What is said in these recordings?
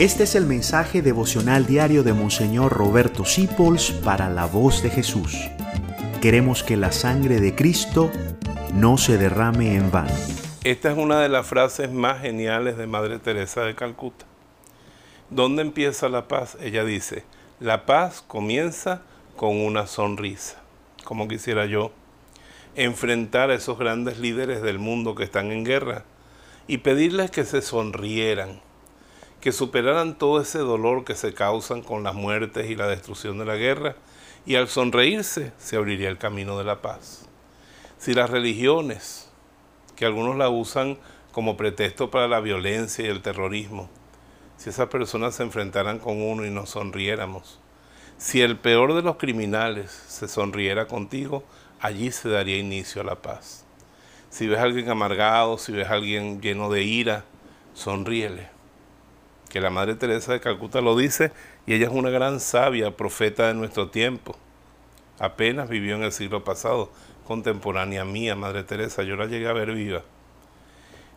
Este es el mensaje devocional diario de Monseñor Roberto Sipols para la voz de Jesús. Queremos que la sangre de Cristo no se derrame en vano. Esta es una de las frases más geniales de Madre Teresa de Calcuta. ¿Dónde empieza la paz? Ella dice, la paz comienza con una sonrisa. Como quisiera yo enfrentar a esos grandes líderes del mundo que están en guerra y pedirles que se sonrieran que superaran todo ese dolor que se causan con las muertes y la destrucción de la guerra, y al sonreírse se abriría el camino de la paz. Si las religiones, que algunos la usan como pretexto para la violencia y el terrorismo, si esas personas se enfrentaran con uno y nos sonriéramos, si el peor de los criminales se sonriera contigo, allí se daría inicio a la paz. Si ves a alguien amargado, si ves a alguien lleno de ira, sonríele que la Madre Teresa de Calcuta lo dice y ella es una gran sabia, profeta de nuestro tiempo. Apenas vivió en el siglo pasado, contemporánea mía, Madre Teresa, yo la llegué a ver viva.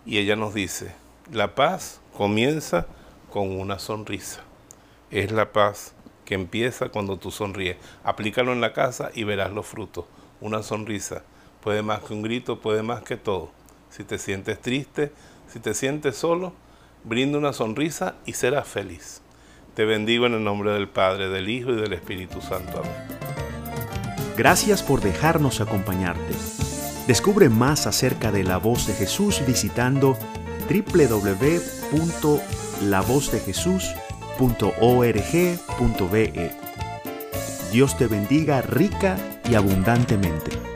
Y ella nos dice, la paz comienza con una sonrisa. Es la paz que empieza cuando tú sonríes. Aplícalo en la casa y verás los frutos. Una sonrisa puede más que un grito, puede más que todo. Si te sientes triste, si te sientes solo, brinda una sonrisa y serás feliz. Te bendigo en el nombre del Padre, del Hijo y del Espíritu Santo. Amén. Gracias por dejarnos acompañarte. Descubre más acerca de la voz de Jesús visitando www.lavozdejesús.org.be. Dios te bendiga rica y abundantemente.